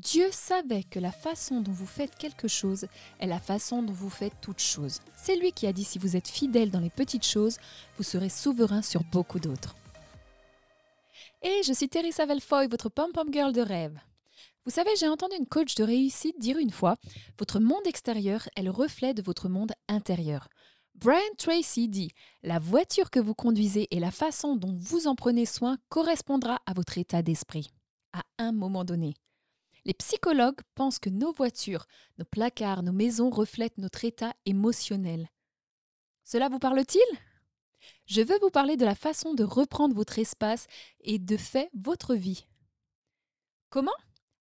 Dieu savait que la façon dont vous faites quelque chose est la façon dont vous faites toute chose. C'est lui qui a dit si vous êtes fidèle dans les petites choses, vous serez souverain sur beaucoup d'autres. Et je suis Teresa Velfoy, votre pom-pom girl de rêve. Vous savez, j'ai entendu une coach de réussite dire une fois Votre monde extérieur est le reflet de votre monde intérieur. Brian Tracy dit La voiture que vous conduisez et la façon dont vous en prenez soin correspondra à votre état d'esprit, à un moment donné. Les psychologues pensent que nos voitures, nos placards, nos maisons reflètent notre état émotionnel. Cela vous parle-t-il? Je veux vous parler de la façon de reprendre votre espace et de fait votre vie. Comment?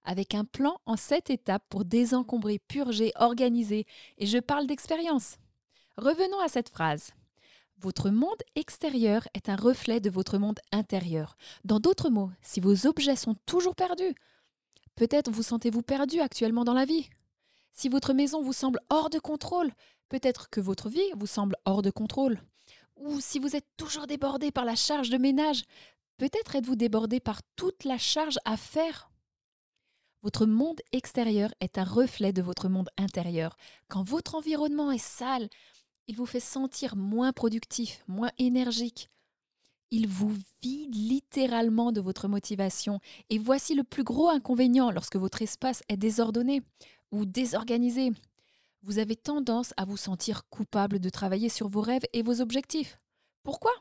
Avec un plan en sept étapes pour désencombrer, purger, organiser. Et je parle d'expérience. Revenons à cette phrase. Votre monde extérieur est un reflet de votre monde intérieur. Dans d'autres mots, si vos objets sont toujours perdus, Peut-être vous sentez-vous perdu actuellement dans la vie. Si votre maison vous semble hors de contrôle, peut-être que votre vie vous semble hors de contrôle. Ou si vous êtes toujours débordé par la charge de ménage, peut-être êtes-vous débordé par toute la charge à faire. Votre monde extérieur est un reflet de votre monde intérieur. Quand votre environnement est sale, il vous fait sentir moins productif, moins énergique, il vous vide littéralement de votre motivation. Et voici le plus gros inconvénient lorsque votre espace est désordonné ou désorganisé. Vous avez tendance à vous sentir coupable de travailler sur vos rêves et vos objectifs. Pourquoi?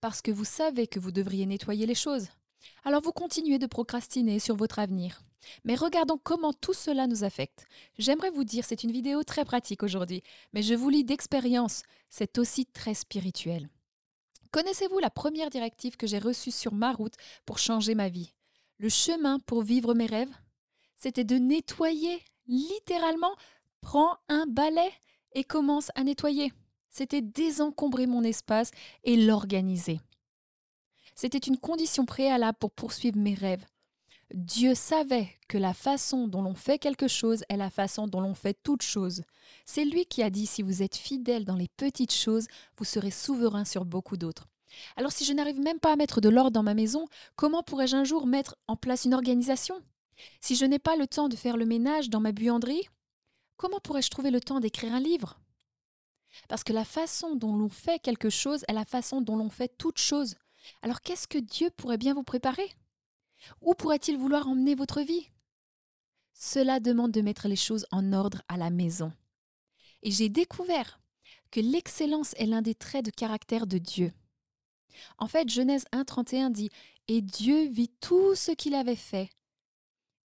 Parce que vous savez que vous devriez nettoyer les choses. Alors vous continuez de procrastiner sur votre avenir. Mais regardons comment tout cela nous affecte. J'aimerais vous dire, c'est une vidéo très pratique aujourd'hui, mais je vous lis d'expérience, c'est aussi très spirituel. Connaissez-vous la première directive que j'ai reçue sur ma route pour changer ma vie? Le chemin pour vivre mes rêves? C'était de nettoyer, littéralement, prends un balai et commence à nettoyer. C'était désencombrer mon espace et l'organiser. C'était une condition préalable pour poursuivre mes rêves. Dieu savait que la façon dont l'on fait quelque chose est la façon dont l'on fait toute chose. C'est lui qui a dit si vous êtes fidèle dans les petites choses, vous serez souverain sur beaucoup d'autres. Alors si je n'arrive même pas à mettre de l'ordre dans ma maison, comment pourrais-je un jour mettre en place une organisation? Si je n'ai pas le temps de faire le ménage dans ma buanderie, comment pourrais-je trouver le temps d'écrire un livre? Parce que la façon dont l'on fait quelque chose est la façon dont l'on fait toute chose. Alors qu'est-ce que Dieu pourrait bien vous préparer? Où pourrait-il vouloir emmener votre vie? Cela demande de mettre les choses en ordre à la maison. Et j'ai découvert que l'excellence est l'un des traits de caractère de Dieu. En fait, Genèse 1.31 dit Et Dieu vit tout ce qu'il avait fait,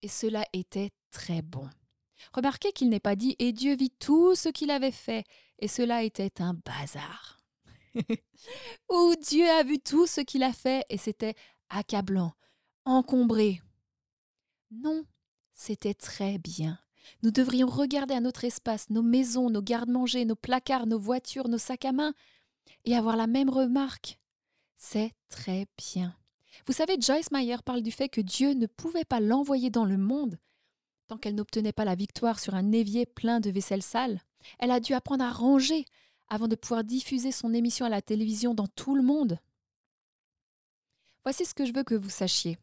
et cela était très bon. Remarquez qu'il n'est pas dit Et Dieu vit tout ce qu'il avait fait, et cela était un bazar. Ou Dieu a vu tout ce qu'il a fait, et c'était accablant, encombré. Non, c'était très bien. Nous devrions regarder à notre espace, nos maisons, nos gardes-manger, nos placards, nos voitures, nos sacs à main, et avoir la même remarque. C'est très bien. Vous savez, Joyce Meyer parle du fait que Dieu ne pouvait pas l'envoyer dans le monde tant qu'elle n'obtenait pas la victoire sur un évier plein de vaisselle sale. Elle a dû apprendre à ranger avant de pouvoir diffuser son émission à la télévision dans tout le monde. Voici ce que je veux que vous sachiez.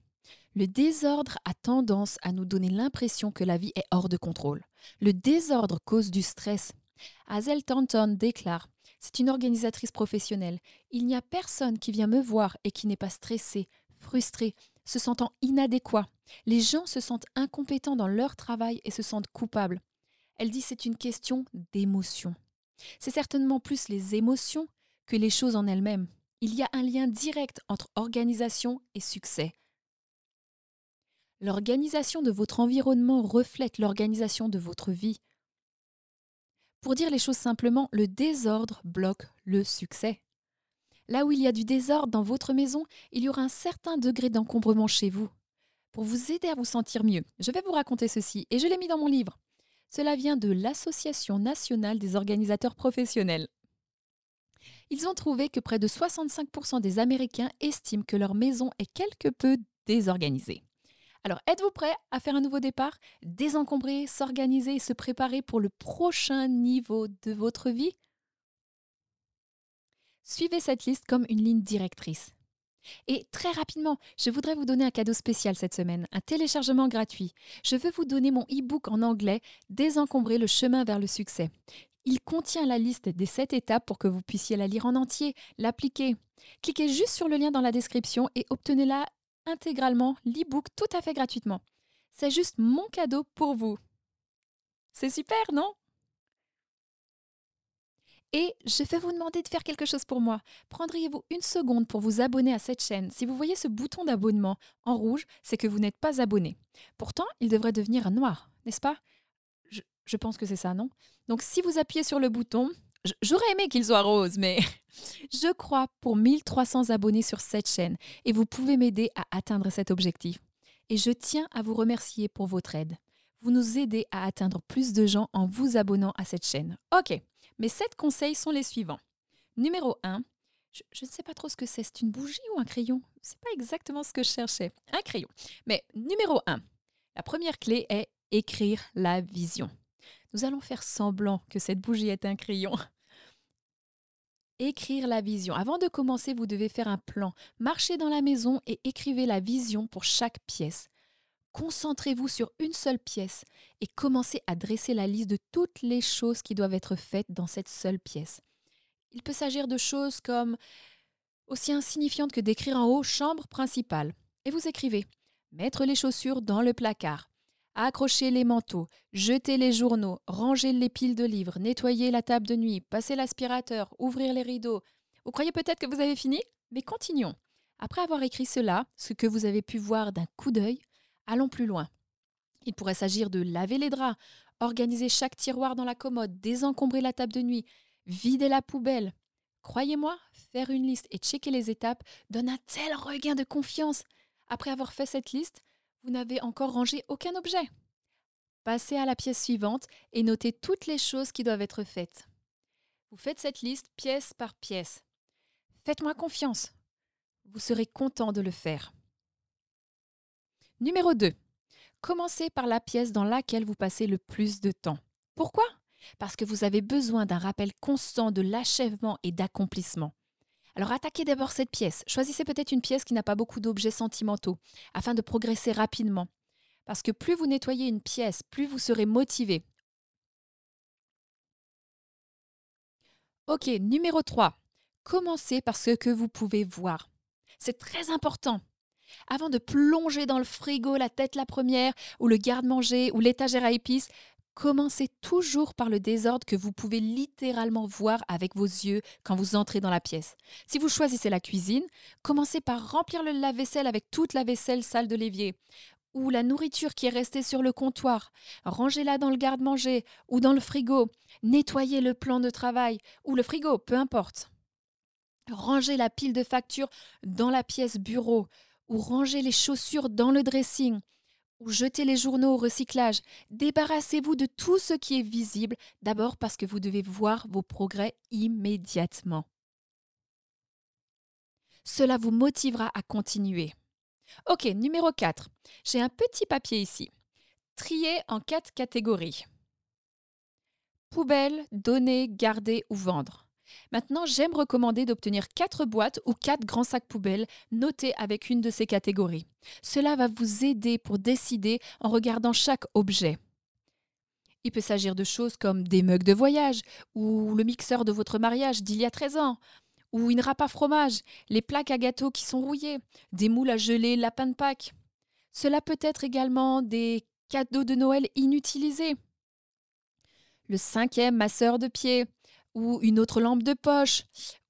Le désordre a tendance à nous donner l'impression que la vie est hors de contrôle. Le désordre cause du stress. Hazel Thornton déclare C'est une organisatrice professionnelle. Il n'y a personne qui vient me voir et qui n'est pas stressé, frustré, se sentant inadéquat. Les gens se sentent incompétents dans leur travail et se sentent coupables. Elle dit c'est une question d'émotion. C'est certainement plus les émotions que les choses en elles-mêmes. Il y a un lien direct entre organisation et succès. L'organisation de votre environnement reflète l'organisation de votre vie. Pour dire les choses simplement, le désordre bloque le succès. Là où il y a du désordre dans votre maison, il y aura un certain degré d'encombrement chez vous. Pour vous aider à vous sentir mieux, je vais vous raconter ceci, et je l'ai mis dans mon livre. Cela vient de l'Association nationale des organisateurs professionnels. Ils ont trouvé que près de 65% des Américains estiment que leur maison est quelque peu désorganisée. Alors, êtes-vous prêt à faire un nouveau départ, désencombrer, s'organiser et se préparer pour le prochain niveau de votre vie? Suivez cette liste comme une ligne directrice. Et très rapidement, je voudrais vous donner un cadeau spécial cette semaine, un téléchargement gratuit. Je veux vous donner mon e-book en anglais Désencombrer le chemin vers le succès. Il contient la liste des 7 étapes pour que vous puissiez la lire en entier, l'appliquer. Cliquez juste sur le lien dans la description et obtenez-la intégralement, l'e-book tout à fait gratuitement. C'est juste mon cadeau pour vous. C'est super, non? Et je vais vous demander de faire quelque chose pour moi. Prendriez-vous une seconde pour vous abonner à cette chaîne? Si vous voyez ce bouton d'abonnement en rouge, c'est que vous n'êtes pas abonné. Pourtant, il devrait devenir noir, n'est-ce pas? Je, je, pense que c'est ça, non? Donc si vous appuyez sur le bouton, j'aurais aimé qu'il soit rose, mais je crois pour 1300 abonnés sur cette chaîne et vous pouvez m'aider à atteindre cet objectif. Et je tiens à vous remercier pour votre aide. Vous nous aidez à atteindre plus de gens en vous abonnant à cette chaîne. Ok, mes sept conseils sont les suivants. Numéro 1, je, ne sais pas trop ce que c'est. C'est une bougie ou un crayon? C'est pas exactement ce que je cherchais. Un crayon. Mais numéro 1, la première clé est écrire la vision. Nous allons faire semblant que cette bougie est un crayon. Écrire la vision. Avant de commencer, vous devez faire un plan. Marchez dans la maison et écrivez la vision pour chaque pièce. Concentrez-vous sur une seule pièce et commencez à dresser la liste de toutes les choses qui doivent être faites dans cette seule pièce. Il peut s'agir de choses comme aussi insignifiantes que d'écrire en haut chambre principale. Et vous écrivez mettre les chaussures dans le placard, accrocher les manteaux, jeter les journaux, ranger les piles de livres, nettoyer la table de nuit, passer l'aspirateur, ouvrir les rideaux. Vous croyez peut-être que vous avez fini? Mais continuons. Après avoir écrit cela, ce que vous avez pu voir d'un coup d'œil, Allons plus loin. Il pourrait s'agir de laver les draps, organiser chaque tiroir dans la commode, désencombrer la table de nuit, vider la poubelle. Croyez-moi, faire une liste et checker les étapes donne un tel regain de confiance. Après avoir fait cette liste, vous n'avez encore rangé aucun objet. Passez à la pièce suivante et notez toutes les choses qui doivent être faites. Vous faites cette liste pièce par pièce. Faites-moi confiance. Vous serez content de le faire. Numéro 2. Commencez par la pièce dans laquelle vous passez le plus de temps. Pourquoi? Parce que vous avez besoin d'un rappel constant de l'achèvement et d'accomplissement. Alors attaquez d'abord cette pièce. Choisissez peut-être une pièce qui n'a pas beaucoup d'objets sentimentaux, afin de progresser rapidement. Parce que plus vous nettoyez une pièce, plus vous serez motivé. Ok, numéro 3. Commencez par ce que vous pouvez voir. C'est très important. Avant de plonger dans le frigo la tête la première, ou le garde-manger, ou l'étagère à épices, commencez toujours par le désordre que vous pouvez littéralement voir avec vos yeux quand vous entrez dans la pièce. Si vous choisissez la cuisine, commencez par remplir le lave-vaisselle avec toute la vaisselle sale de l'évier ou la nourriture qui est restée sur le comptoir. Rangez-la dans le garde-manger ou dans le frigo. Nettoyez le plan de travail ou le frigo, peu importe. Rangez la pile de factures dans la pièce bureau ou ranger les chaussures dans le dressing, ou jeter les journaux au recyclage. Débarrassez-vous de tout ce qui est visible, d'abord parce que vous devez voir vos progrès immédiatement. Cela vous motivera à continuer. Ok, numéro 4. J'ai un petit papier ici. Trier en quatre catégories. Poubelle, donner, garder ou vendre. Maintenant, j'aime recommander d'obtenir quatre boîtes ou quatre grands sacs poubelles notés avec une de ces catégories. Cela va vous aider pour décider en regardant chaque objet. Il peut s'agir de choses comme des mugs de voyage, ou le mixeur de votre mariage d'il y a 13 ans, ou une râpe à fromage, les plaques à gâteau qui sont rouillées, des moules à geler lapin de Pâques. Cela peut être également des cadeaux de Noël inutilisés. Le cinquième masseur de pied, ou une autre lampe de poche,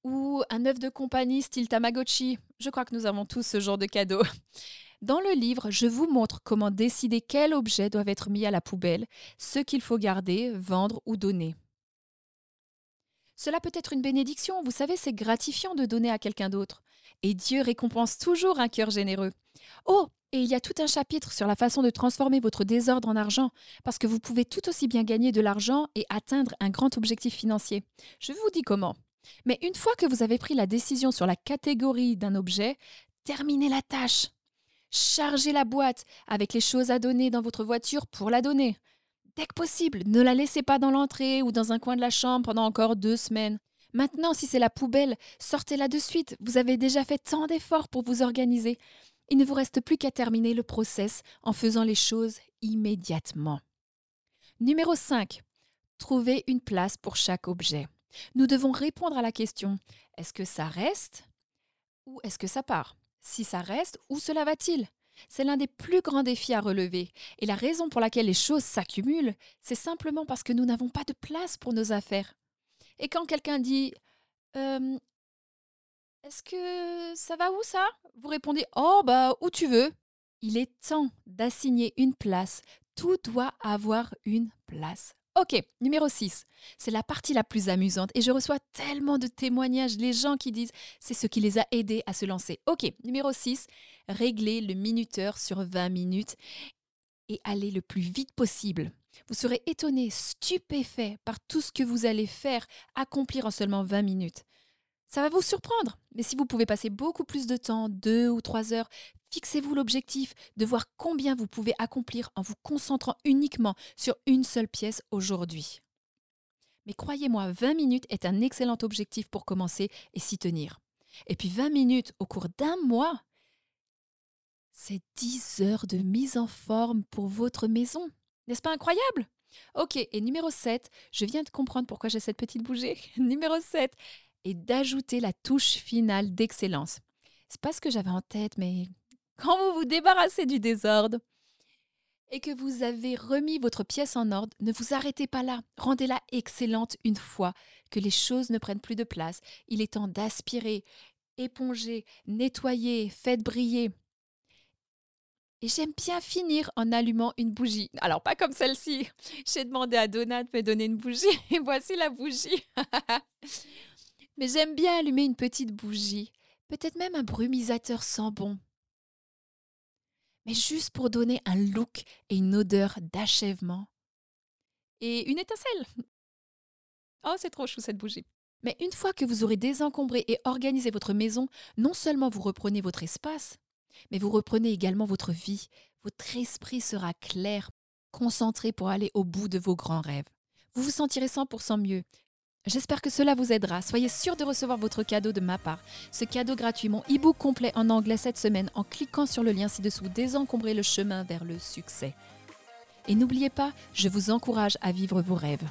ou un œuf de compagnie style Tamagotchi. Je crois que nous avons tous ce genre de cadeau. Dans le livre, je vous montre comment décider quels objets doivent être mis à la poubelle, ce qu'il faut garder, vendre ou donner. Cela peut être une bénédiction, vous savez, c'est gratifiant de donner à quelqu'un d'autre. Et Dieu récompense toujours un cœur généreux. Oh, et il y a tout un chapitre sur la façon de transformer votre désordre en argent, parce que vous pouvez tout aussi bien gagner de l'argent et atteindre un grand objectif financier. Je vous dis comment. Mais une fois que vous avez pris la décision sur la catégorie d'un objet, terminez la tâche. Chargez la boîte avec les choses à donner dans votre voiture pour la donner. Dès que possible, ne la laissez pas dans l'entrée ou dans un coin de la chambre pendant encore deux semaines. Maintenant, si c'est la poubelle, sortez-la de suite. Vous avez déjà fait tant d'efforts pour vous organiser. Il ne vous reste plus qu'à terminer le process en faisant les choses immédiatement. Numéro 5. Trouvez une place pour chaque objet. Nous devons répondre à la question est-ce que ça reste ou est-ce que ça part? Si ça reste, où cela va-t-il? C'est l'un des plus grands défis à relever. Et la raison pour laquelle les choses s'accumulent, c'est simplement parce que nous n'avons pas de place pour nos affaires. Et quand quelqu'un dit Est-ce que ça va où ça? Vous répondez Oh, bah, où tu veux. Il est temps d'assigner une place. Tout doit avoir une place. Ok, numéro 6. C'est la partie la plus amusante et je reçois tellement de témoignages, les gens qui disent c'est ce qui les a aidés à se lancer. Ok, numéro 6. Réglez le minuteur sur 20 minutes et allez le plus vite possible. Vous serez étonné, stupéfait par tout ce que vous allez faire, accomplir en seulement 20 minutes. Ça va vous surprendre, mais si vous pouvez passer beaucoup plus de temps, deux ou trois heures, fixez-vous l'objectif de voir combien vous pouvez accomplir en vous concentrant uniquement sur une seule pièce aujourd'hui. Mais croyez-moi, 20 minutes est un excellent objectif pour commencer et s'y tenir. Et puis 20 minutes au cours d'un mois, c'est 10 heures de mise en forme pour votre maison. N'est-ce pas incroyable? Ok, et numéro 7, je viens de comprendre pourquoi j'ai cette petite bougie. numéro 7 est d'ajouter la touche finale d'excellence. C'est pas ce que j'avais en tête, mais quand vous vous débarrassez du désordre et que vous avez remis votre pièce en ordre, ne vous arrêtez pas là. Rendez-la excellente une fois que les choses ne prennent plus de place. Il est temps d'aspirer, éponger, nettoyer, faites briller. Et j'aime bien finir en allumant une bougie. Alors, pas comme celle-ci. J'ai demandé à Donat de me donner une bougie et voici la bougie. Mais j'aime bien allumer une petite bougie. Peut-être même un brumisateur sans bon. Mais juste pour donner un look et une odeur d'achèvement. Et une étincelle. Oh, c'est trop chou cette bougie. Mais une fois que vous aurez désencombré et organisé votre maison, non seulement vous reprenez votre espace, mais vous reprenez également votre vie. Votre esprit sera clair, concentré pour aller au bout de vos grands rêves. Vous vous sentirez 100% mieux. J'espère que cela vous aidera. Soyez sûr de recevoir votre cadeau de ma part. Ce cadeau gratuit, mon e-book complet en anglais cette semaine, en cliquant sur le lien ci-dessous, désencombrer le chemin vers le succès. Et n'oubliez pas, je vous encourage à vivre vos rêves.